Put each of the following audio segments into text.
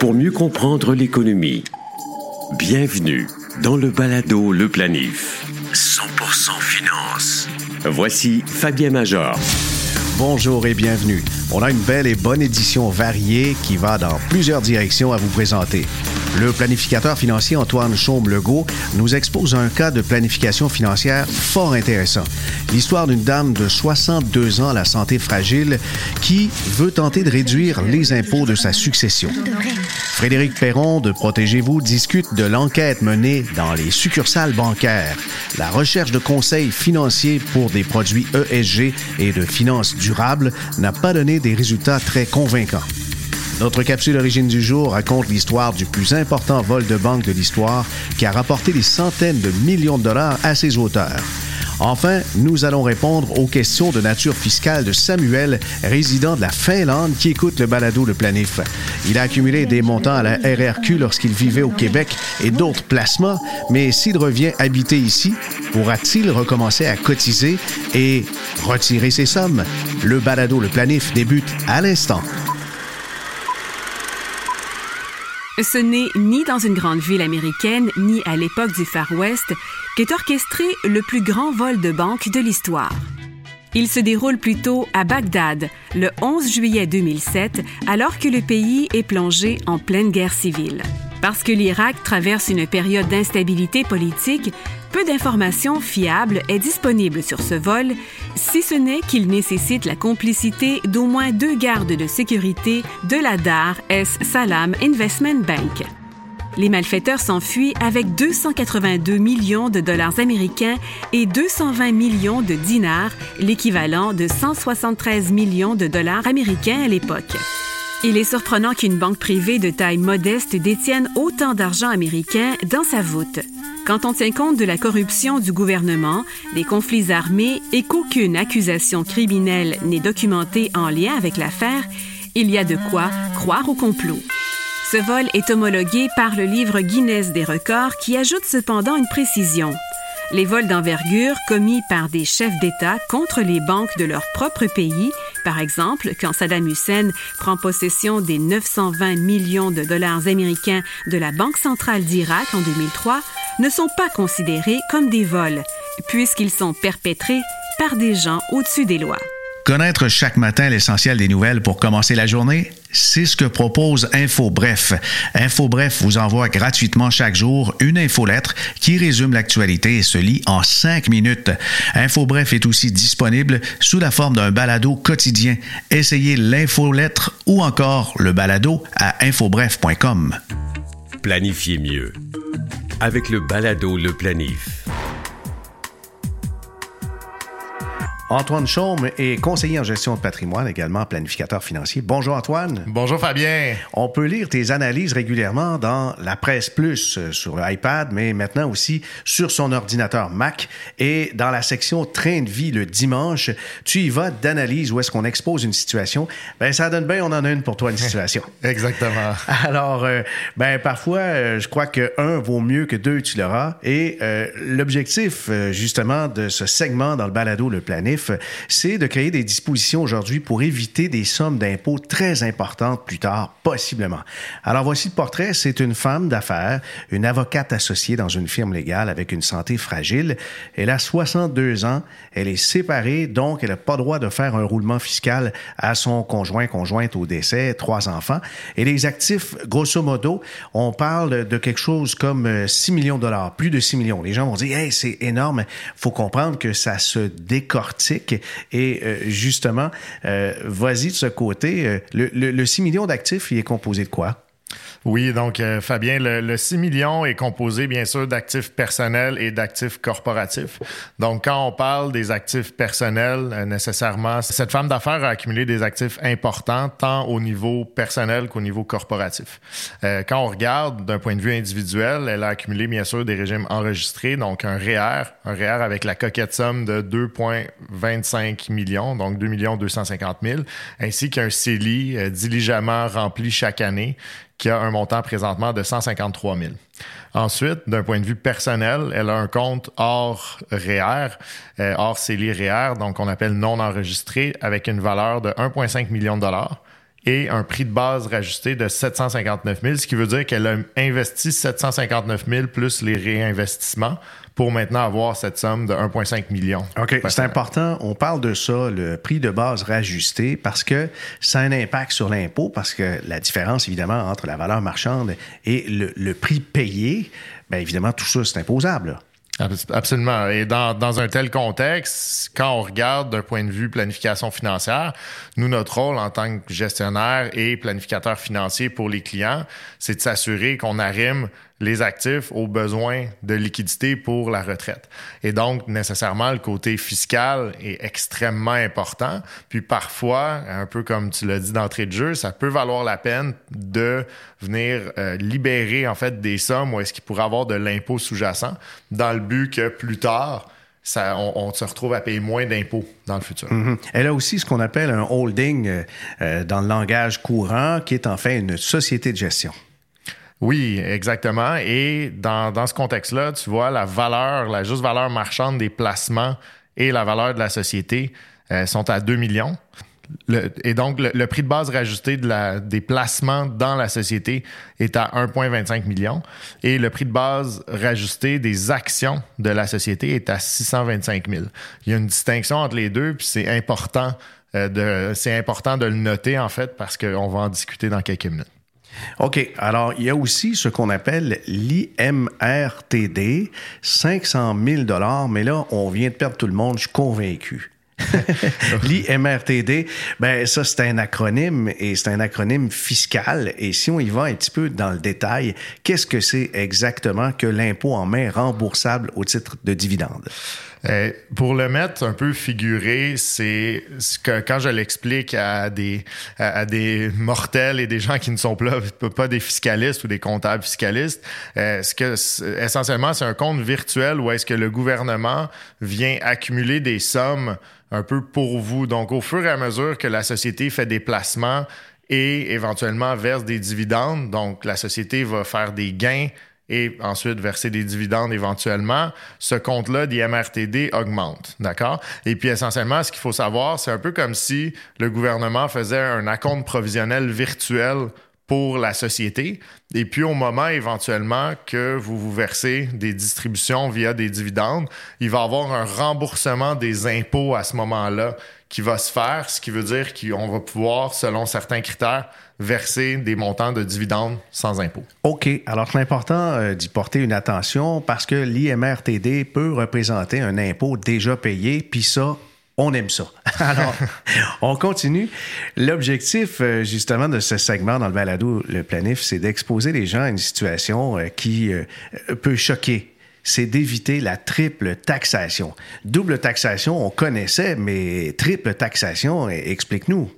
pour mieux comprendre l'économie. Bienvenue dans le balado Le Planif. 100% finance. Voici Fabien Major. Bonjour et bienvenue. On a une belle et bonne édition variée qui va dans plusieurs directions à vous présenter. Le planificateur financier Antoine Chaume-Legault nous expose un cas de planification financière fort intéressant. L'histoire d'une dame de 62 ans à la santé fragile qui veut tenter de réduire les impôts de sa succession. Frédéric Perron de Protégez-vous discute de l'enquête menée dans les succursales bancaires, la recherche de conseils financiers pour des produits ESG et de finances durables n'a pas donné des résultats très convaincants. Notre capsule Origine du jour raconte l'histoire du plus important vol de banque de l'histoire qui a rapporté des centaines de millions de dollars à ses auteurs. Enfin, nous allons répondre aux questions de nature fiscale de Samuel, résident de la Finlande, qui écoute le balado Le Planif. Il a accumulé des montants à la RRQ lorsqu'il vivait au Québec et d'autres placements, mais s'il revient habiter ici, pourra-t-il recommencer à cotiser et retirer ses sommes? Le balado Le Planif débute à l'instant. Ce n'est ni dans une grande ville américaine, ni à l'époque du Far West qu'est orchestré le plus grand vol de banque de l'histoire. Il se déroule plutôt à Bagdad, le 11 juillet 2007, alors que le pays est plongé en pleine guerre civile. Parce que l'Irak traverse une période d'instabilité politique, peu d'informations fiables est disponible sur ce vol, si ce n'est qu'il nécessite la complicité d'au moins deux gardes de sécurité de la Dar es Salam Investment Bank. Les malfaiteurs s'enfuient avec 282 millions de dollars américains et 220 millions de dinars, l'équivalent de 173 millions de dollars américains à l'époque. Il est surprenant qu'une banque privée de taille modeste détienne autant d'argent américain dans sa voûte. Quand on tient compte de la corruption du gouvernement, des conflits armés et qu'aucune accusation criminelle n'est documentée en lien avec l'affaire, il y a de quoi croire au complot. Ce vol est homologué par le livre Guinness des records qui ajoute cependant une précision les vols d'envergure commis par des chefs d'État contre les banques de leur propre pays, par exemple quand Saddam Hussein prend possession des 920 millions de dollars américains de la Banque centrale d'Irak en 2003, ne sont pas considérés comme des vols, puisqu'ils sont perpétrés par des gens au-dessus des lois. Connaître chaque matin l'essentiel des nouvelles pour commencer la journée, c'est ce que propose InfoBref. InfoBref vous envoie gratuitement chaque jour une infolettre qui résume l'actualité et se lit en cinq minutes. InfoBref est aussi disponible sous la forme d'un balado quotidien. Essayez l'infolettre ou encore le balado à infobref.com. Planifiez mieux avec le balado Le Planif. Antoine Chaume est conseiller en gestion de patrimoine, également planificateur financier. Bonjour Antoine. Bonjour Fabien. On peut lire tes analyses régulièrement dans la presse plus euh, sur l'iPad, mais maintenant aussi sur son ordinateur Mac et dans la section train de vie le dimanche, tu y vas d'analyse où est-ce qu'on expose une situation. Ben ça donne bien, on en a une pour toi une situation. Exactement. Alors euh, ben parfois euh, je crois que un vaut mieux que deux tu l'auras et l'objectif justement de ce segment dans le balado le planif c'est de créer des dispositions aujourd'hui pour éviter des sommes d'impôts très importantes plus tard, possiblement. Alors voici le portrait. C'est une femme d'affaires, une avocate associée dans une firme légale avec une santé fragile. Elle a 62 ans. Elle est séparée, donc elle n'a pas droit de faire un roulement fiscal à son conjoint, conjointe au décès, trois enfants. Et les actifs, grosso modo, on parle de quelque chose comme 6 euh, millions de dollars, plus de 6 millions. Les gens vont dire, hey, c'est énorme. Faut comprendre que ça se décortique et euh, justement, euh, vas-y de ce côté. Euh, le, le 6 millions d'actifs, il est composé de quoi? Oui, donc euh, Fabien, le, 6 millions est composé bien sûr d'actifs personnels et d'actifs corporatifs. Donc quand on parle des actifs personnels, euh, nécessairement, cette femme d'affaires a accumulé des actifs importants tant au niveau personnel qu'au niveau corporatif. Euh, quand on regarde d'un point de vue individuel, elle a accumulé bien sûr des régimes enregistrés, donc un REER, e un REER e avec la coquette somme de 2,25 millions, donc 2 250 000, ainsi qu'un CELI diligemment rempli chaque année qui a un montant présentement de 153 000. Ensuite, d'un point de vue personnel, elle a un compte hors REER, euh, hors CELI REER, donc on appelle non enregistré, avec une valeur de 1,5 million de dollars. et un prix de base rajusté de 759 000, ce qui veut dire qu'elle a investi 759 000 plus les réinvestissements pour maintenant avoir cette somme de 1,5 million. OK, c'est important. On parle de ça, le prix de base rajusté, parce que ça a un impact sur l'impôt, parce que la différence, évidemment, entre la valeur marchande et le, prix payé, bien évidemment, tout ça, c'est imposable. Absolument. Et dans, dans, un tel contexte, quand on regarde d'un point de vue planification financière, nous, notre rôle en tant que gestionnaire et planificateur financier pour les clients, c'est de s'assurer qu'on arrime les actifs aux besoins de liquidité pour la retraite. Et donc, nécessairement, le côté fiscal est extrêmement important. Puis parfois, un peu comme tu l'as dit d'entrée de jeu, ça peut valoir la peine de venir euh, libérer en fait des sommes où est-ce qu'il pourrait avoir de l'impôt sous-jacent dans le but que plus tard, on, se retrouve à payer moins d'impôts dans le futur. Mm-hmm. Elle a aussi ce qu'on appelle un holding euh, euh, dans le langage courant, qui est en fait une société de gestion. Oui, exactement. Et dans, dans ce contexte-là, tu vois, la valeur, la juste valeur marchande des placements et la valeur de la société euh, sont à 2 millions. et donc, le, prix de base rajusté de la, des placements dans la société est à 1,25 million et le prix de base rajusté des actions de la société est à 625 000. Il y a une distinction entre les deux, puis c'est important, euh, de, c'est important de le noter en fait parce qu'on va en discuter dans quelques minutes. OK. Alors, il y a aussi ce qu'on appelle l'IMRTD, 500 000 mais là, on vient de perdre tout le monde, je suis convaincu. L'IMRTD, ben ça c'est un acronyme et c'est un acronyme fiscal. Et si on y va un petit peu dans le détail, qu'est-ce que c'est exactement que l'impôt en main remboursable au titre de dividende? Euh, pour le mettre un peu figuré, c'est que quand je l'explique à des à, des mortels et des gens qui ne sont pas, des fiscalistes ou des comptables fiscalistes, euh, ce que essentiellement c'est un compte virtuel où est-ce que le gouvernement vient accumuler des sommes un peu pour vous. Donc au fur et à mesure que la société fait des placements et éventuellement verse des dividendes, donc la société va faire des gains et ensuite verser des dividendes éventuellement, ce compte-là d'IMRTD augmente. D'accord? Et puis essentiellement, ce qu'il faut savoir, c'est un peu comme si le gouvernement faisait un acompte provisionnel virtuel pour la société. Et puis au moment éventuellement que vous vous versez des distributions via des dividendes, il va y avoir un remboursement des impôts à ce moment-là qui va se faire, ce qui veut dire qu'on va pouvoir, selon certains critères, verser des montants de dividendes sans impôt. OK. Alors, c'est important euh, d'y porter une attention parce que l'IMRTD peut représenter un impôt déjà payé, puis ça, on aime ça. Alors, on continue. L'objectif, euh, justement, de ce segment dans le balado, le planif, c'est d'exposer les gens à une situation euh, qui peut choquer c'est d'éviter la triple taxation. Double taxation, on connaissait, mais triple taxation, explique-nous.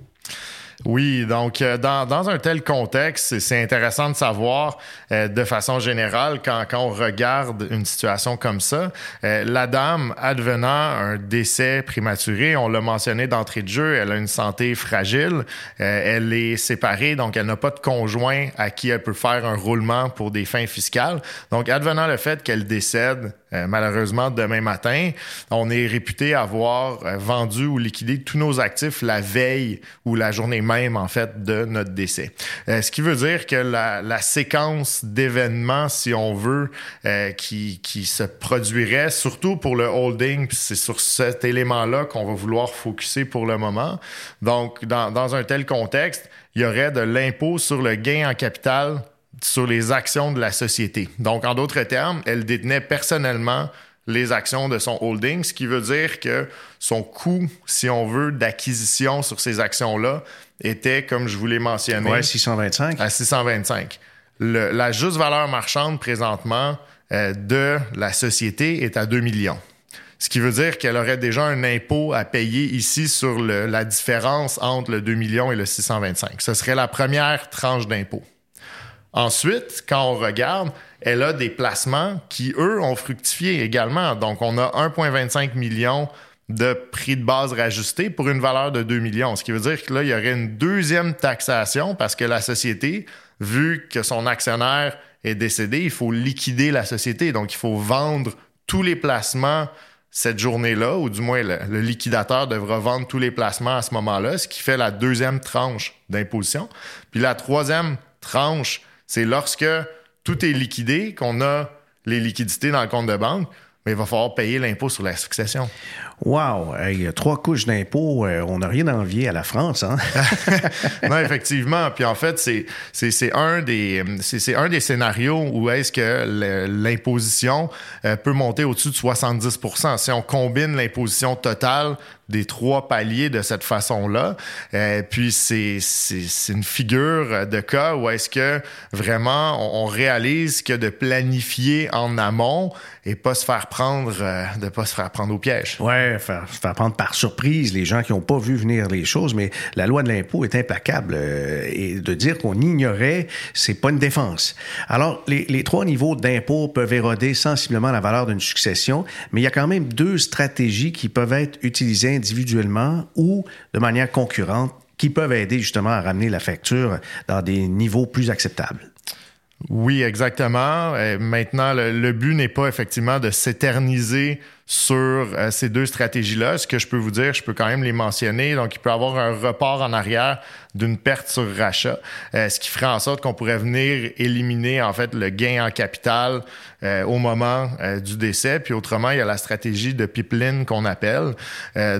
Oui, donc euh, dans, dans, un tel contexte, c'est intéressant de savoir euh, de façon générale quand, quand, on regarde une situation comme ça, euh, la dame advenant un décès prématuré, on l'a mentionné d'entrée de jeu, elle a une santé fragile, elle est séparée, donc elle n'a pas de conjoint à qui elle peut faire un roulement pour des fins fiscales. Donc advenant le fait qu'elle décède euh, malheureusement, demain matin, on est réputé avoir euh, vendu ou liquidé tous nos actifs la veille ou la journée même, en fait, de notre décès. Euh, ce qui veut dire que la, séquence d'événements, si on veut, qui, se produirait, surtout pour le holding, c'est sur cet élément-là qu'on va vouloir focuser pour le moment. Donc, dans un tel contexte, il y aurait de l'impôt sur le gain en capital sur les actions de la société. Donc, en d'autres termes, elle détenait personnellement les actions de son holding, ce qui veut dire que son coût, si on veut, d'acquisition sur ces actions-là était, comme je vous l'ai mentionné, ouais, 625. à 625. la juste valeur marchande présentement euh, de la société est à 2 millions. Ce qui veut dire qu'elle aurait déjà un impôt à payer ici sur la différence entre le 2 millions et le 625. Ce serait la première tranche d'impôt. Ensuite, quand on regarde, elle a des placements qui, eux, ont fructifié également. Donc, on a 1,25 million de prix de base rajusté pour une valeur de 2 millions. Ce qui veut dire que là, il y aurait une deuxième taxation parce que la société, vu que son actionnaire est décédé, il faut liquider la société. Donc, il faut vendre tous les placements cette journée-là, ou du moins le, le, liquidateur devra vendre tous les placements à ce moment-là, ce qui fait la deuxième tranche d'imposition. Puis la troisième tranche, c'est lorsque tout est liquidé, qu'on a les liquidités dans le compte de banque, mais il va falloir payer l'impôt sur la succession. Wow! Hey, trois couches d'impôts, euh, on n'a rien à envier à la France, hein? non, effectivement. Puis en fait, c'est, c'est, un, des, c'est, un des scénarios où est-ce que l'imposition euh, peut monter au-dessus de 70% Si on combine l'imposition totale des trois paliers de cette façon-là. Euh, puis c'est, c'est, une figure de cas où est-ce que vraiment on, réalise que de planifier en amont et pas se faire prendre, euh, de pas se faire prendre au piège. Ouais, faire, prendre par surprise les gens qui n'ont pas vu venir les choses, mais la loi de l'impôt est implacable euh, et de dire qu'on ignorait, c'est pas une défense. Alors, les trois niveaux d'impôt peuvent éroder sensiblement la valeur d'une succession, mais il y a quand même deux stratégies qui peuvent être utilisées individuellement ou de manière concurrente qui peuvent aider justement à ramener la facture dans des niveaux plus acceptables. Oui, exactement. maintenant, le, but n'est pas effectivement de s'éterniser sur euh, ces deux stratégies-là. Ce que je peux vous dire, je peux quand même les mentionner. Donc, il peut avoir un report en arrière d'une perte sur rachat, euh, ce qui ferait en sorte qu'on pourrait venir éliminer en fait le gain en capital euh, au moment euh, du décès. Puis autrement, il y a la stratégie de pipeline qu'on appelle.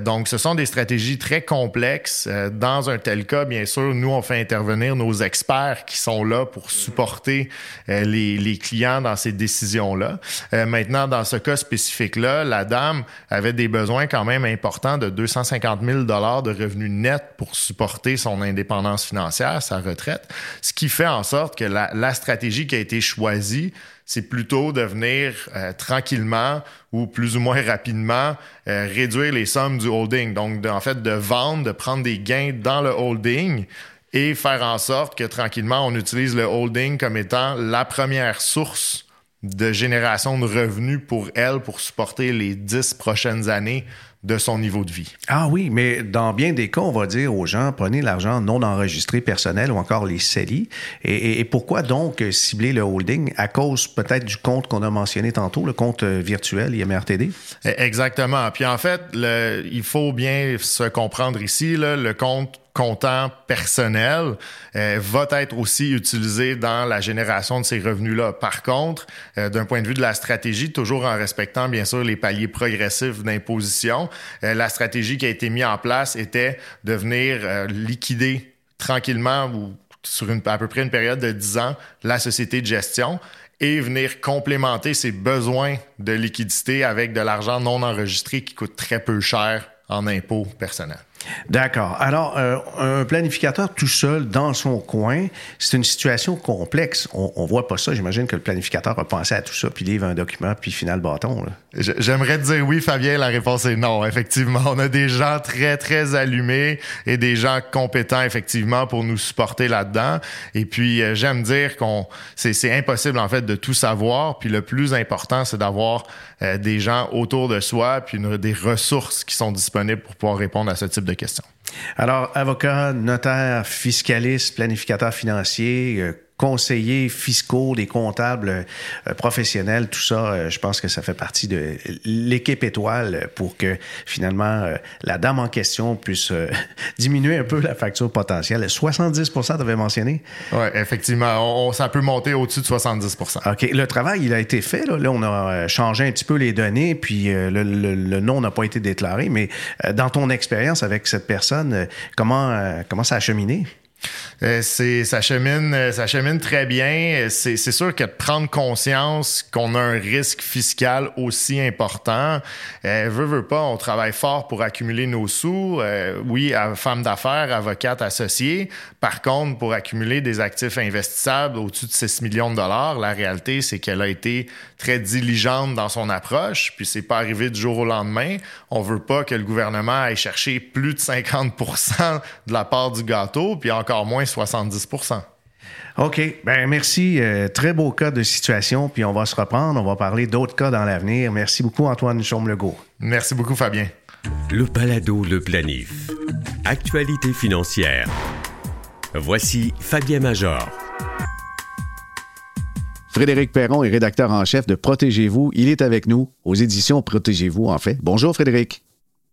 donc, ce sont des stratégies très complexes. dans un tel cas, bien sûr, nous on fait intervenir nos experts qui sont là pour supporter les, les, clients dans ces décisions-là. maintenant, dans ce cas spécifique-là, la dame avait des besoins quand même importants de 250 000 dollars de revenus nets pour supporter son indépendance financière, sa retraite, ce qui fait en sorte que la, stratégie qui a été choisie, c'est plutôt de venir euh, tranquillement ou plus ou moins rapidement euh, réduire les sommes du holding. Donc, en fait, de vendre, de prendre des gains dans le holding et faire en sorte que tranquillement, on utilise le holding comme étant la première source de génération de revenus pour elle pour supporter les dix prochaines années de son niveau de vie. Ah oui, mais dans bien des cas, on va dire aux gens, prenez l'argent non enregistré personnel ou encore les CELI. Et, pourquoi donc cibler le holding à cause peut-être du compte qu'on a mentionné tantôt, le compte virtuel IMRTD? Exactement. Puis en fait, le, il faut bien se comprendre ici, là, le compte comptant personnel euh, va être aussi utilisé dans la génération de ces revenus-là. Par contre, euh, d'un point de vue de la stratégie, toujours en respectant bien sûr les paliers progressifs d'imposition, euh, la stratégie qui a été mise en place était de venir liquider tranquillement ou sur une, à peu près une période de 10 ans la société de gestion et venir complémenter ses besoins de liquidité avec de l'argent non enregistré qui coûte très peu cher en impôts personnels. D'accord. Alors, euh, un planificateur tout seul dans son coin, c'est une situation complexe. On, on voit pas ça. J'imagine que le planificateur a pensé à tout ça, puis livre un document, puis final bâton. J'aimerais dire oui, Fabien. La réponse est non. Effectivement, on a des gens très, très allumés et des gens compétents, effectivement, pour nous supporter là-dedans. Et puis, euh, j'aime dire qu'on c'est impossible, en fait, de tout savoir. Puis le plus important, c'est d'avoir euh, des gens autour de soi, puis des ressources qui sont disponibles pour pouvoir répondre à ce type de Alors, avocat, notaire, fiscaliste, planificateur financier, euh, conseillers fiscaux, des comptables euh, professionnels, tout ça, euh, je pense que ça fait partie de l'équipe étoile pour que finalement euh, la dame en question puisse diminuer un peu la facture potentielle. 70 tu avais mentionné? Oui, effectivement. On, ça peut monter au-dessus de 70 OK. Le travail, il a été fait. Là, on a changé un petit peu les données, puis le, le, nom n'a pas été déclaré. Mais dans ton expérience avec cette personne, comment, comment ça a cheminé? Euh, c'est ça chemine, euh, ça chemine très bien. C'est, c'est sûr que de prendre conscience qu'on a un risque fiscal aussi important, euh, veut veut pas, on travaille fort pour accumuler nos sous. Euh, oui, femme d'affaires, avocate associée. Par contre, pour accumuler des actifs investissables au-dessus de 6 millions de dollars, la réalité c'est qu'elle a été très diligente dans son approche, puis c'est pas arrivé du jour au lendemain. On veut pas que le gouvernement aille chercher plus de 50% de la part du gâteau, puis encore moins 70 OK. Ben merci. Euh, très beau cas de situation. Puis on va se reprendre. On va parler d'autres cas dans l'avenir. Merci beaucoup, Antoine Chaume-Legault. Merci beaucoup, Fabien. Le Palado, le planif. Actualité financière. Voici Fabien Major. Frédéric Perron est rédacteur en chef de Protégez-vous. Il est avec nous aux éditions Protégez-vous, en fait. Bonjour, Frédéric.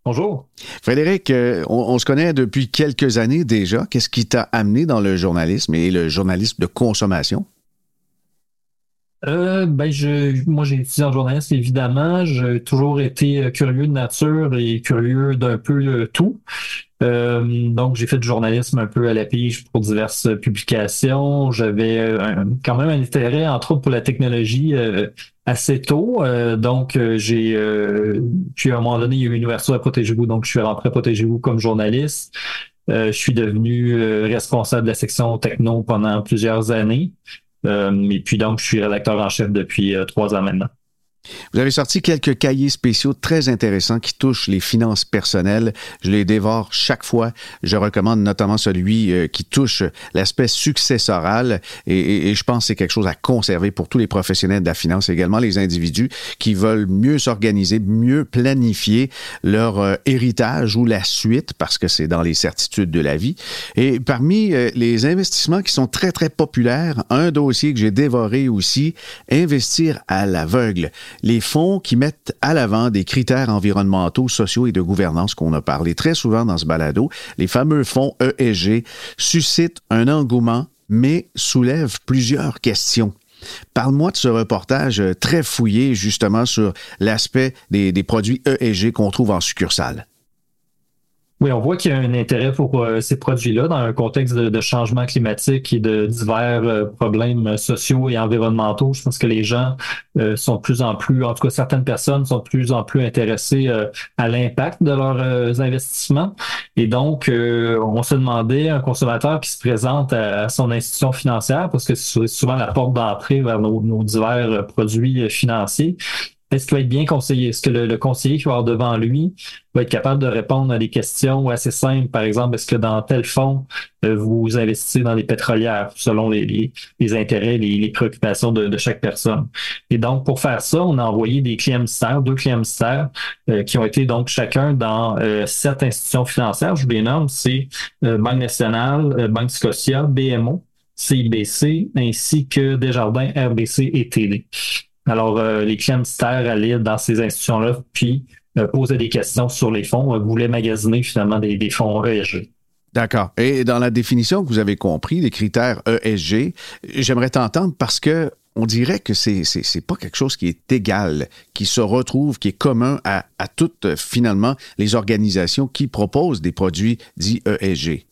Bonjour. Frédéric, euh, on, se connaît depuis quelques années déjà. Qu'est-ce qui t'a amené dans le journalisme et le journalisme de consommation? Euh, ben je, moi j'ai étudié en journalisme évidemment. J'ai toujours été euh, curieux de nature et curieux d'un peu tout. Euh, donc, j'ai fait du journalisme un peu à la pige pour diverses publications. J'avais euh, quand même un intérêt, entre autres, pour la technologie euh, assez tôt. donc, j'ai, puis à un moment donné, il y a eu une ouverture à Protégez-vous. Donc, je suis rentré à Protégez-vous comme journaliste. je suis devenu responsable de la section techno pendant plusieurs années. et puis, donc, je suis rédacteur en chef depuis trois ans maintenant. Vous avez sorti quelques cahiers spéciaux très intéressants qui touchent les finances personnelles. Je les dévore chaque fois. Je recommande notamment celui euh, qui touche l'aspect successoral et, et, je pense que c'est quelque chose à conserver pour tous les professionnels de la finance, également les individus qui veulent mieux s'organiser, mieux planifier leur euh, héritage ou la suite parce que c'est dans les certitudes de la vie. Et parmi euh, les investissements qui sont très, très populaires, un dossier que j'ai dévoré aussi, investir à l'aveugle les fonds qui mettent à l'avant des critères environnementaux, sociaux et de gouvernance qu'on a parlé très souvent dans ce balado, les fameux fonds ESG, suscitent un engouement, mais soulèvent plusieurs questions. Parle-moi de ce reportage très fouillé justement sur l'aspect des, des produits ESG qu'on trouve en succursale. Oui, on voit qu'il y a un intérêt pour euh, ces produits-là dans un contexte de, changement climatique et de divers euh, problèmes sociaux et environnementaux. Je pense que les gens euh, sont de plus en plus, en tout cas certaines personnes sont de plus en plus intéressées à l'impact de leurs investissements. Et donc, on se demandait un consommateur qui se présente à, son institution financière, parce que c'est souvent la porte d'entrée vers nos divers produits financiers, est-ce qu'il va être bien conseillé? Est-ce que le, conseiller qui va avoir devant lui va être capable de répondre à des questions assez simples? Par exemple, est-ce que dans tel fonds, euh, vous investissez dans les pétrolières selon les, intérêts, les, préoccupations de, chaque personne? Et donc, pour faire ça, on a envoyé des clients mystères, deux clients mystères, euh, qui ont été donc chacun dans euh, sept institutions financières. Je vous les nomme, c'est Banque nationale, Banque Scotia, BMO, CIBC, ainsi que Desjardins, RBC et TD. Alors, euh, les clients mystères allaient dans ces institutions-là, puis euh, posaient des questions sur les fonds, euh, voulaient magasiner finalement des, fonds ESG. D'accord. Et dans la définition que vous avez compris, les critères ESG, j'aimerais t'entendre parce que on dirait que c'est c'est pas quelque chose qui est égal, qui se retrouve, qui est commun à, à toutes finalement les organisations qui proposent des produits dits ESG.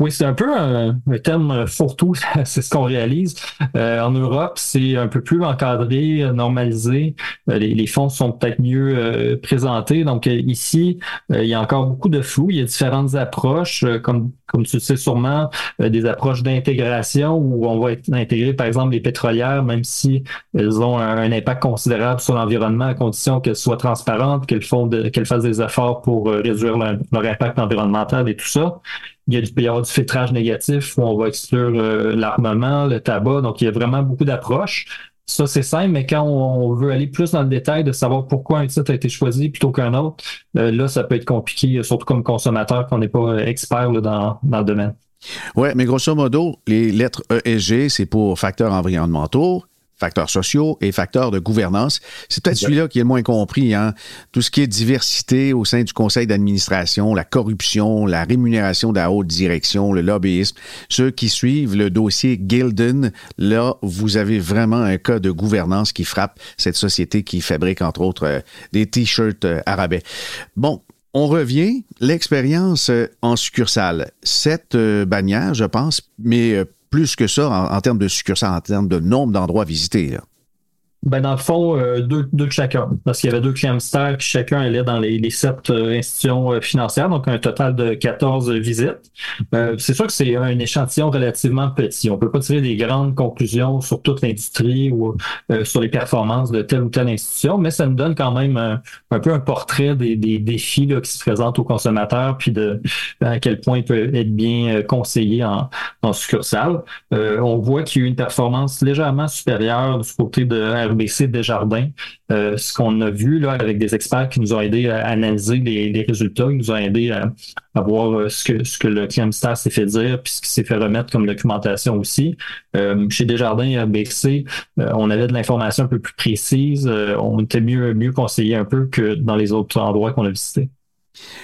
Oui, c'est un peu un, terme fourre-tout, c'est ce qu'on réalise. Euh, en Europe, c'est un peu plus encadré, normalisé. Euh, les, fonds sont peut-être mieux euh, présentés. Donc ici, il y a encore beaucoup de flou. Il y a différentes approches, comme, comme tu le sais sûrement, des approches d'intégration où on va intégrer, par exemple, les pétrolières, même si elles ont un, impact considérable sur l'environnement, à condition qu'elles soient transparentes, qu'elles font qu'elles fassent des efforts pour réduire leur impact environnemental et tout ça il, y a du, y avoir du filtrage négatif où on va exclure euh, l'armement, le tabac. Donc, il y a vraiment beaucoup d'approches. Ça, c'est simple, mais quand on veut aller plus dans le détail de savoir pourquoi un titre a été choisi plutôt qu'un autre, euh, là, ça peut être compliqué, surtout comme consommateur, qu'on n'est pas expert dans, dans le domaine. Oui, mais grosso modo, les lettres ESG, c'est pour facteurs environnementaux facteurs sociaux et facteurs de gouvernance. C'est peut-être celui-là qui est le moins compris. Hein? Tout ce qui est diversité au sein du conseil d'administration, la corruption, la rémunération de la haute direction, le lobbyisme. Ceux qui suivent le dossier Gilden, là, vous avez vraiment un cas de gouvernance qui frappe cette société qui fabrique, entre autres, euh, des T-shirts euh, arabais. Bon, on revient, l'expérience euh, en succursale. Cette bannière, je pense, mais plus que ça en, termes de succursales, en termes de nombre d'endroits visités. Ben, dans le fond, euh, deux, deux de chacun. Parce qu'il y avait deux mystères qui chacun allait dans les, les sept euh, institutions euh, financières, donc un total de 14 visites. c'est sûr que c'est un échantillon relativement petit. On peut pas tirer des grandes conclusions sur toute l'industrie ou sur les performances de telle ou telle institution, mais ça nous donne quand même un, peu un portrait des, des défis là, qui se présentent aux consommateurs, puis de à quel point il peut être bien conseillé en, en succursale. on voit qu'il y a eu une performance légèrement supérieure du côté de RBC Desjardins. Euh, ce qu'on a vu là avec des experts qui nous ont aidé à analyser les, résultats, ils nous ont aidé à, voir euh, ce que ce que le mystère s'est fait dire, puis ce qu'il s'est fait remettre comme documentation aussi. chez Desjardins et RBC, on avait de l'information un peu plus précise, on était mieux mieux conseillé un peu que dans les autres endroits qu'on a visités.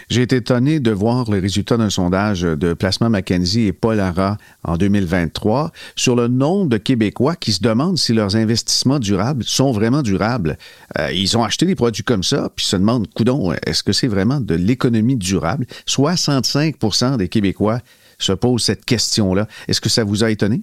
J'ai été étonné de voir les résultats d'un sondage de Placement Mackenzie et Paul Ara en 2023 sur le nombre de Québécois qui se demandent si leurs investissements durables sont vraiment durables. Euh, ils ont acheté des produits comme ça, puis se demandent, coudon, est-ce que c'est vraiment de l'économie durable? 65% des Québécois se posent cette question-là. Est-ce que ça vous a étonné?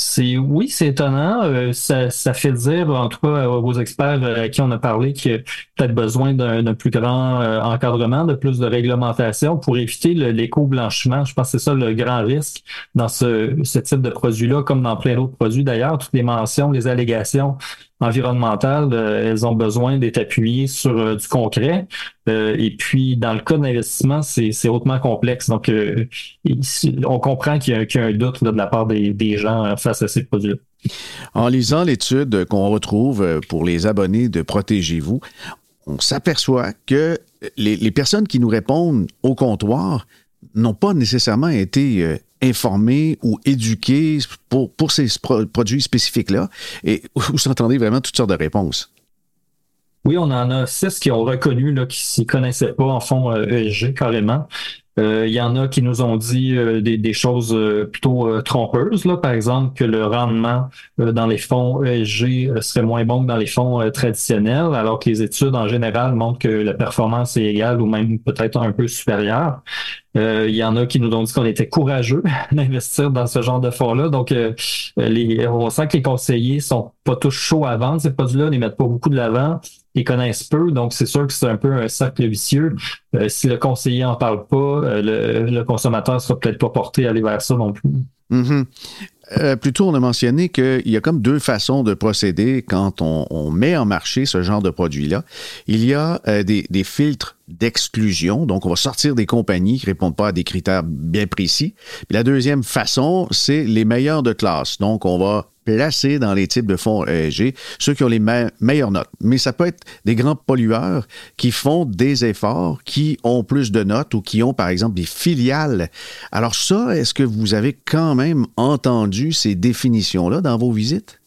C'est oui, c'est étonnant. Euh, ça, ça, fait dire, en tout cas, aux experts euh, à qui on a parlé, qu'il y a peut-être besoin d'un plus grand euh, encadrement, de plus de réglementation pour éviter l'éco-blanchiment. Je pense que c'est ça le grand risque dans ce, ce type de produit-là, comme dans plein d'autres produits d'ailleurs. Toutes les mentions, les allégations environnementales, euh, elles ont besoin d'être appuyées sur euh, du concret. Euh, et puis, dans le cas d'investissement, c'est hautement complexe. Donc, on comprend qu'il y, a un doute de la part des, gens face à ces produits-là. En lisant l'étude qu'on retrouve pour les abonnés de Protégez-vous, on s'aperçoit que les, les, personnes qui nous répondent au comptoir n'ont pas nécessairement été informés ou éduqués pour, pour ces produits spécifiques-là? Et vous entendez vraiment toutes sortes de réponses. Oui, on en a six qui ont reconnu là, qui s'y connaissaient pas en fond ESG carrément. Euh, il y en a qui nous ont dit euh, des, choses euh, plutôt trompeuses, là, par exemple que le rendement dans les fonds ESG serait moins bon que dans les fonds traditionnels, alors que les études en général montrent que la performance est égale ou même peut-être un peu supérieure. Il y en a qui nous ont dit qu'on était courageux d'investir dans ce genre de fonds-là. Donc, on sent que les conseillers sont pas tous chauds à vendre ces produits-là, ils mettent pas beaucoup de l'avant ils connaissent peu, donc c'est sûr que c'est un peu un cercle vicieux. Euh, si le conseiller en parle pas, euh, le, consommateur sera peut-être pas porté à aller vers ça non plus. Plutôt, on a mentionné qu'il y a comme deux façons de procéder quand on, met en marché ce genre de produit-là. Il y a des, filtres d'exclusion, donc on va sortir des compagnies qui répondent pas à des critères bien précis. Puis la deuxième façon, c'est les meilleurs de classe. Donc on va placés dans les types de fonds ESG, ceux qui ont les meilleures notes. Mais ça peut être des grands pollueurs qui font des efforts, qui ont plus de notes ou qui ont, par exemple, des filiales. Alors ça, est-ce que vous avez quand même entendu ces définitions-là dans vos visites?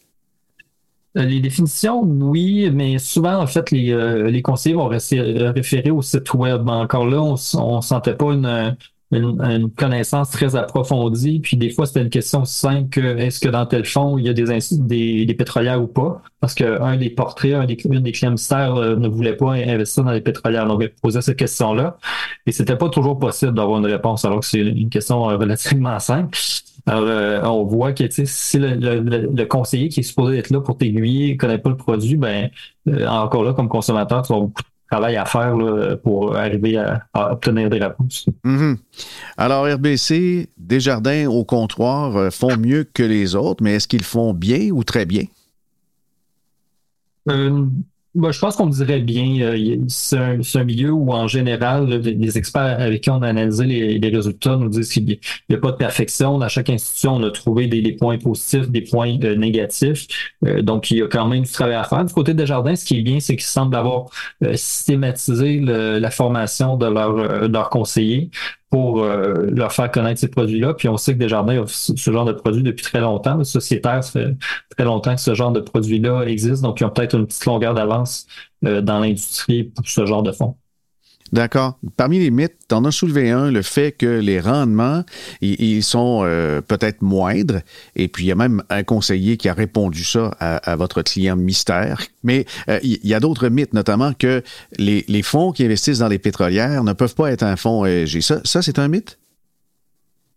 Euh, les définitions, oui, mais souvent, en fait, les, euh, les conseillers vont référer au site web. Encore là, on ne sentait pas une, une, connaissance très approfondie. Puis des fois, c'était une question simple est-ce que dans tel fond, il y a des, des, des pétrolières ou pas? Parce qu'un des portraits, un des, des clients euh, ne voulait pas investir dans les pétrolières. Donc, il posait cette question-là. Et c'était pas toujours possible d'avoir une réponse, alors que c'est une question euh, relativement simple. Alors, euh, on voit que si le, le, conseiller qui est supposé être là pour t'aiguiller ne connaît pas le produit, ben encore là, comme consommateur, tu vas beaucoup travail à faire pour arriver à, obtenir des réponses. Mhm. Alors, RBC, Desjardins au comptoir euh, font mieux que les autres, mais est-ce qu'ils font bien ou très bien? Euh, bah, je pense qu'on dirait bien, euh, c'est un, milieu où en général, les experts avec qui on a analysé les, résultats nous disent qu'il n'y a, pas de perfection. Dans chaque institution, on a trouvé des, points positifs, des points euh, négatifs. Euh, donc, il y a quand même du travail à faire. Du côté des jardins, ce qui est bien, c'est qu'ils semblent avoir systématisé la formation de leurs leur conseillers pour euh, leur faire connaître ces produits-là. Puis on sait que Desjardins offre ce genre de produits depuis très longtemps. Le sociétaire, ça fait très longtemps que ce genre de produits-là existe. Donc, ils ont peut-être une petite longueur d'avance euh, dans l'industrie pour ce genre de fonds. D'accord. Parmi les mythes, tu en as soulevé un, le fait que les rendements, ils, sont euh, peut-être moindres. Et puis, il y a même un conseiller qui a répondu ça à, votre client mystère. Mais euh, il y a d'autres mythes, notamment que les, fonds qui investissent dans les pétrolières ne peuvent pas être un fonds ESG. Ça, ça c'est un mythe?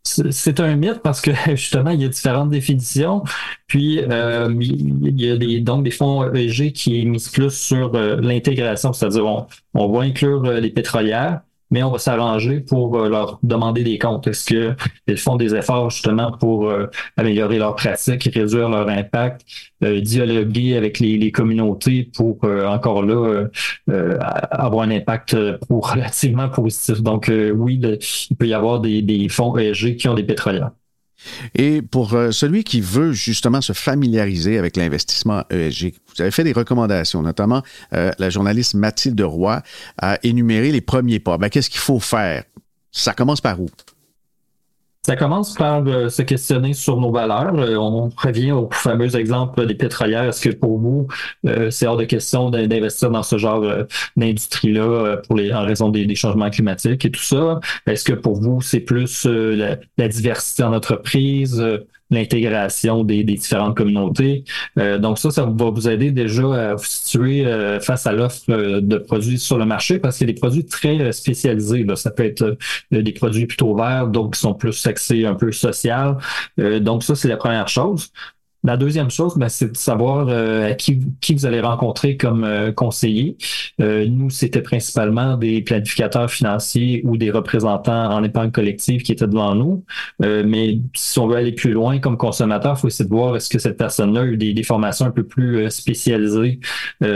C'est un mythe parce que justement, il y a différentes définitions. Puis, euh, il y a des, donc des fonds ESG qui misent plus sur euh, l'intégration, c'est-à-dire on, on va inclure euh, les pétrolières, mais on va s'arranger pour euh, leur demander des comptes. Est-ce qu'ils font des efforts justement pour euh, améliorer leurs pratiques, réduire leur impact, euh, dialoguer avec les, communautés pour encore là avoir un impact relativement positif? Donc oui, il peut y avoir des, fonds ESG qui ont des pétrolières. Et pour euh, celui qui veut justement se familiariser avec l'investissement ESG, vous avez fait des recommandations, notamment euh, la journaliste Mathilde Roy a énuméré les premiers pas. Ben, Qu'est-ce qu'il faut faire? Ça commence par où? Ça commence par euh, se questionner sur nos valeurs. Euh, on revient au fameux exemple des pétrolières. Est-ce que pour vous, euh, c'est hors de question d'investir dans ce genre d'industrie-là pour les, en raison des, changements climatiques et tout ça? Est-ce que pour vous, c'est plus la, la, diversité en entreprise? L'intégration des, différentes communautés. Euh, donc ça, ça va vous aider déjà à vous situer euh, face à l'offre euh, de produits sur le marché parce y a des produits très spécialisés. Ça peut être des produits plutôt verts, d'autres qui sont plus axés un peu social. donc ça, c'est la première chose. La deuxième chose, ben, c'est de savoir euh, qui, qui, vous allez rencontrer comme euh, conseiller. Euh, nous, c'était principalement des planificateurs financiers ou des représentants en épargne collective qui étaient devant nous. mais si on veut aller plus loin comme consommateur, il faut essayer de voir est-ce que cette personne-là a eu des, des, formations un peu plus spécialisées en,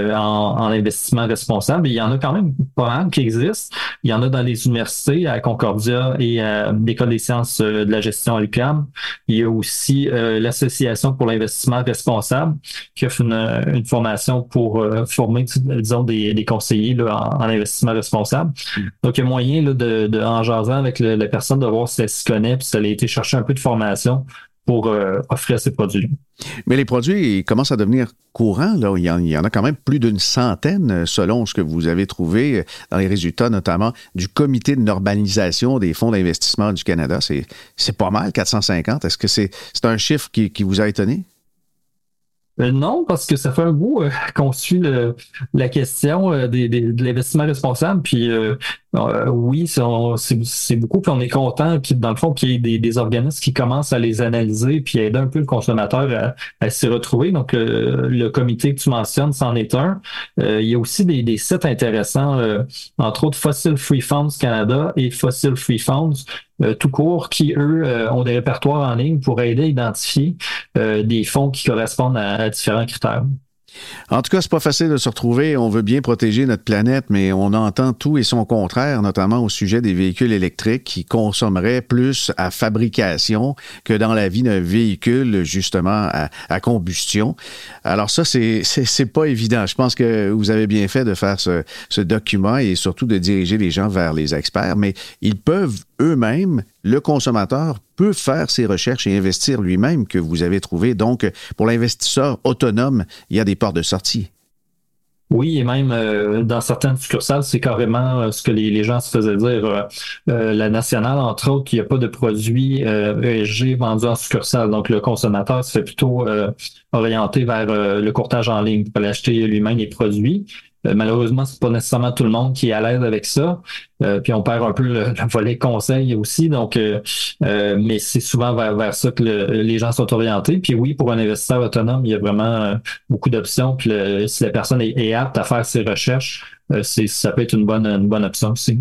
en, investissement responsable. il y en a quand même pas mal qui existent. Il y en a dans les universités, à Concordia et à l'École des sciences de la gestion à l'UQAM. Il y a aussi l'Association pour investissement responsable, qui offre une, formation pour euh, former, disons, des, conseillers en, investissement responsable. Donc, il y a moyen là, de, en jasant avec la personne de voir si elle s'y connaît, puis si elle a été chercher un peu de formation pour euh, offrir ces produits. Mais les produits ils commencent à devenir courants. Là. Il, y en, il y en a quand même plus d'une centaine, selon ce que vous avez trouvé dans les résultats, notamment du Comité de normalisation des fonds d'investissement du Canada. C'est pas mal, 450. Est-ce que c'est un chiffre qui, qui vous a étonné? Euh, non, parce que ça fait un bout euh, qu'on suit la question euh, des, de l'investissement responsable. Puis oui, c'est beaucoup, puis on est content qu'il, dans le fond, qu'il y ait des, des, organismes qui commencent à les analyser puis aider un peu le consommateur à, à s'y retrouver. Donc, le comité que tu mentionnes, c'en est un. il y a aussi des, des sites intéressants, entre autres Fossil Free Funds Canada et Fossil Free Funds euh, tout court qui, eux, euh, ont des répertoires en ligne pour aider à identifier euh, des fonds qui correspondent à différents critères. En tout cas, c'est pas facile de se retrouver. On veut bien protéger notre planète, mais on entend tout et son contraire, notamment au sujet des véhicules électriques qui consommeraient plus à fabrication que dans la vie d'un véhicule, justement, à, combustion. Alors ça, c'est, pas évident. Je pense que vous avez bien fait de faire ce document et surtout de diriger les gens vers les experts, mais ils peuvent eux-mêmes, le consommateur peut faire ses recherches et investir lui-même que vous avez trouvé. Donc, pour l'investisseur autonome, il y a des portes de sortie. Oui, et même euh, dans certaines succursales, c'est carrément euh, ce que les, gens se faisaient dire. Euh, la nationale, entre autres, il n'y a pas de produits ESG vendus en succursale. Donc, le consommateur se fait plutôt orienter vers le courtage en ligne pour aller acheter lui-même les produits. Euh, malheureusement, c'est pas nécessairement tout le monde qui est à l'aise avec ça. Euh, puis on perd un peu le, volet conseil aussi. Donc, euh, mais c'est souvent vers, ça que les gens sont orientés. Puis oui, pour un investisseur autonome, il y a vraiment beaucoup d'options. Puis si la personne est, est, apte à faire ses recherches, c'est ça peut être une bonne une bonne option aussi.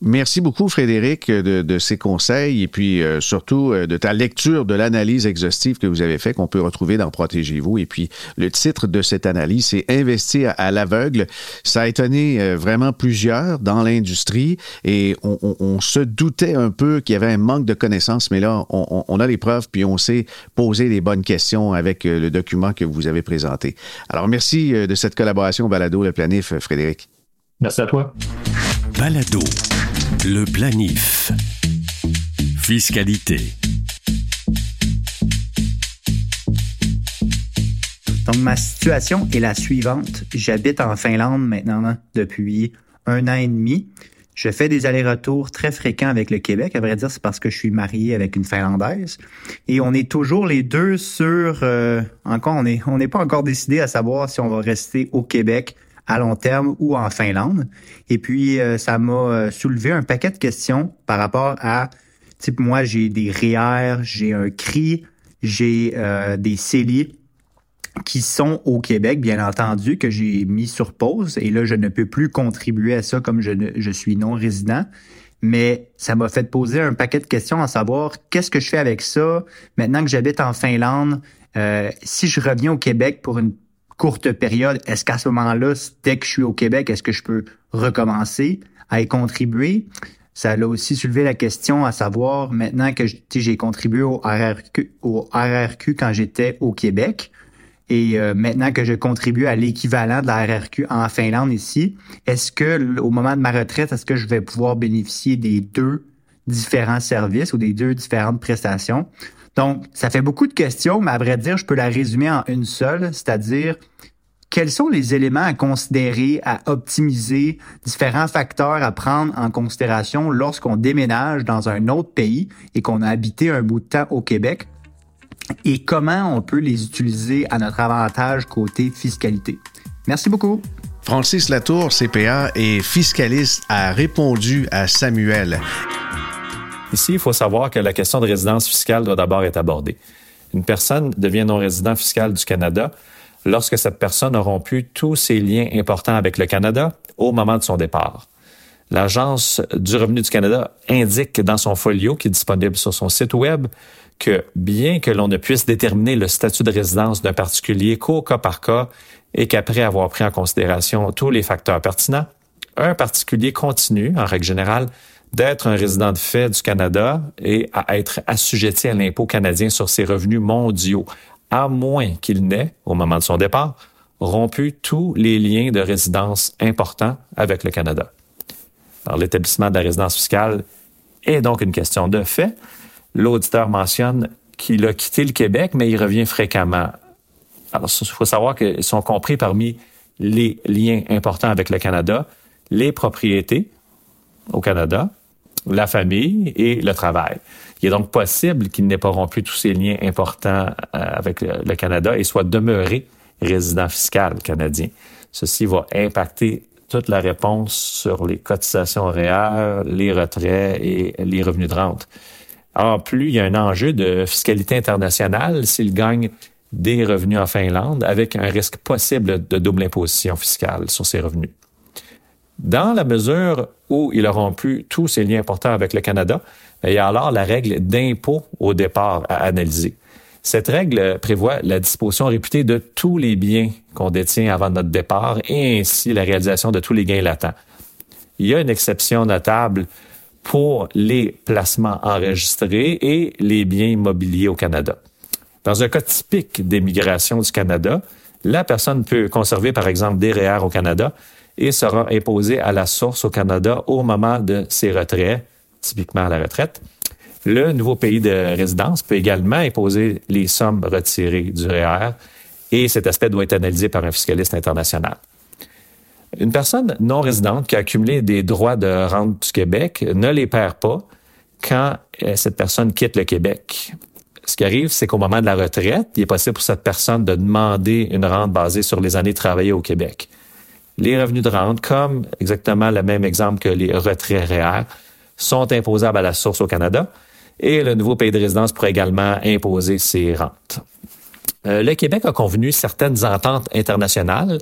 Merci beaucoup, Frédéric, de, ces conseils et puis euh, surtout euh, de ta lecture de l'analyse exhaustive que vous avez faite, qu'on peut retrouver dans Protégez-vous. Et puis, le titre de cette analyse, c'est Investir à, l'aveugle. Ça a étonné euh, vraiment plusieurs dans l'industrie et on, se doutait un peu qu'il y avait un manque de connaissances, mais là, on, a les preuves puis on sait poser les bonnes questions avec le document que vous avez présenté. Alors, merci de cette collaboration Balado Le Planif, Frédéric. Merci à toi. Balado. Le planif. Fiscalité. Donc, ma situation est la suivante. J'habite en Finlande maintenant depuis un an et demi. Je fais des allers-retours très fréquents avec le Québec. À vrai dire, c'est parce que je suis marié avec une Finlandaise. Et on est toujours les deux sur... Euh, encore, on n'est on n'est pas encore décidé à savoir si on va rester au Québec à long terme ou en Finlande. Et puis, euh, ça m'a euh, soulevé un paquet de questions par rapport à, type, moi, j'ai des REER, j'ai un CRI, j'ai euh, des CELI qui sont au Québec, bien entendu, que j'ai mis sur pause. Et là, je ne peux plus contribuer à ça comme je, ne, je suis non résident. Mais ça m'a fait poser un paquet de questions à savoir qu'est-ce que je fais avec ça maintenant que j'habite en Finlande. si je reviens au Québec pour une courte période, est-ce qu'à ce, moment-là, dès que je suis au Québec, est-ce que je peux recommencer à y contribuer? ça a aussi soulevé la question à savoir, maintenant que j'ai contribué au RRQ, au RRQ quand j'étais au Québec, et euh, maintenant que je contribue à l'équivalent de la RRQ en Finlande ici, est-ce que au moment de ma retraite, est-ce que je vais pouvoir bénéficier des deux différents services ou des deux différentes prestations? Donc, ça fait beaucoup de questions, mais à vrai dire, je peux la résumer en une seule, c'est-à-dire quels sont les éléments à considérer, à optimiser, différents facteurs à prendre en considération lorsqu'on déménage dans un autre pays et qu'on a habité un bout de temps au Québec? Et comment on peut les utiliser à notre avantage côté fiscalité? Merci beaucoup. Francis Latour, CPA et fiscaliste, a répondu à Samuel. Ici, il faut savoir que la question de résidence fiscale doit d'abord être abordée. Une personne devient non-résident fiscal du Canada lorsque cette personne a rompu tous ses liens importants avec le Canada au moment de son départ. L'Agence du revenu du Canada indique dans son folio qui est disponible sur son site Web que bien que l'on ne puisse déterminer le statut de résidence d'un particulier qu'au cas par cas et qu'après avoir pris en considération tous les facteurs pertinents, un particulier continue, en règle générale, d'être un résident de fait du Canada et à être assujetti à l'impôt canadien sur ses revenus mondiaux, à moins qu'il n'ait, au moment de son départ, rompu tous les liens de résidence importants avec le Canada. Alors, l'établissement de la résidence fiscale est donc une question de fait. L'auditeur mentionne qu'il a quitté le Québec, mais il revient fréquemment. Alors, il faut savoir qu'ils sont compris parmi les liens importants avec le Canada, les propriétés au Canada, la famille et le travail. Il est donc possible qu'il n'ait pas rompu tous ces liens importants euh, avec le Canada et soit demeuré résident fiscal canadien. Ceci va impacter toute la réponse sur les cotisations horaires, les retraits et les revenus de rente. En plus, il y a un enjeu de fiscalité internationale s'il gagne des revenus en Finlande avec un risque possible de double imposition fiscale sur ses revenus. Dans la mesure où il a rompu tous ses liens importants avec le Canada, il y a alors la règle d'impôt au départ à analyser. Cette règle prévoit la disposition réputée de tous les biens qu'on détient avant notre départ et ainsi la réalisation de tous les gains latents. Il y a une exception notable pour les placements enregistrés et les biens immobiliers au Canada. Dans un cas typique d'émigration du Canada, la personne peut conserver, par exemple, des REER au Canada et sera imposée à la source au Canada au moment de ses retraits, typiquement à la retraite. Le nouveau pays de résidence peut également imposer les sommes retirées du REER et cet aspect doit être analysé par un fiscaliste international. Une personne non résidente qui a accumulé des droits de rente du Québec ne les perd pas quand euh, cette personne quitte le Québec. Ce qui arrive, c'est qu'au moment de la retraite, il est possible pour cette personne de demander une rente basée sur les années travaillées au Québec. Les revenus de rente, comme exactement le même exemple que les retraits REER, sont imposables à la source au Canada et le nouveau pays de résidence pourrait également imposer ces rentes. Euh, le Québec a convenu certaines ententes internationales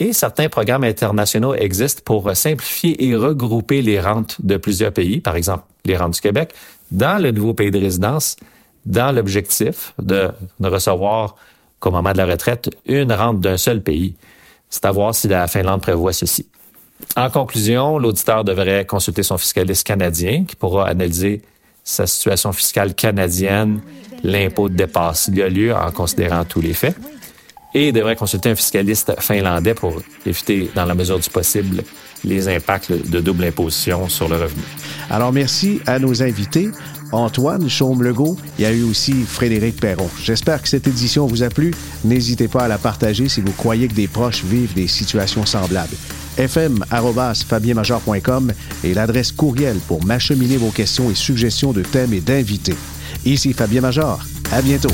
et certains programmes internationaux existent pour simplifier et regrouper les rentes de plusieurs pays, par exemple les rentes du Québec, dans le nouveau pays de résidence, dans l'objectif de ne recevoir, qu'au moment de la retraite, une rente d'un seul pays. C'est à voir si la Finlande prévoit ceci. En conclusion, l'auditeur devrait consulter son fiscaliste canadien qui pourra analyser sa situation fiscale canadienne, l'impôt de départ s'il y a lieu en considérant tous les faits, et devrait consulter un fiscaliste finlandais pour éviter, dans la mesure du possible, les impacts de double imposition sur le revenu. Alors, merci à nos invités. Antoine Chaume-Legault, il y a eu aussi Frédéric Perron. J'espère que cette édition vous a plu. N'hésitez pas à la partager si vous croyez que des proches vivent des situations semblables. fm.fabienmajor.com est l'adresse courriel pour m'acheminer vos questions et suggestions de thèmes et d'invités. Ici Fabien Major. À bientôt.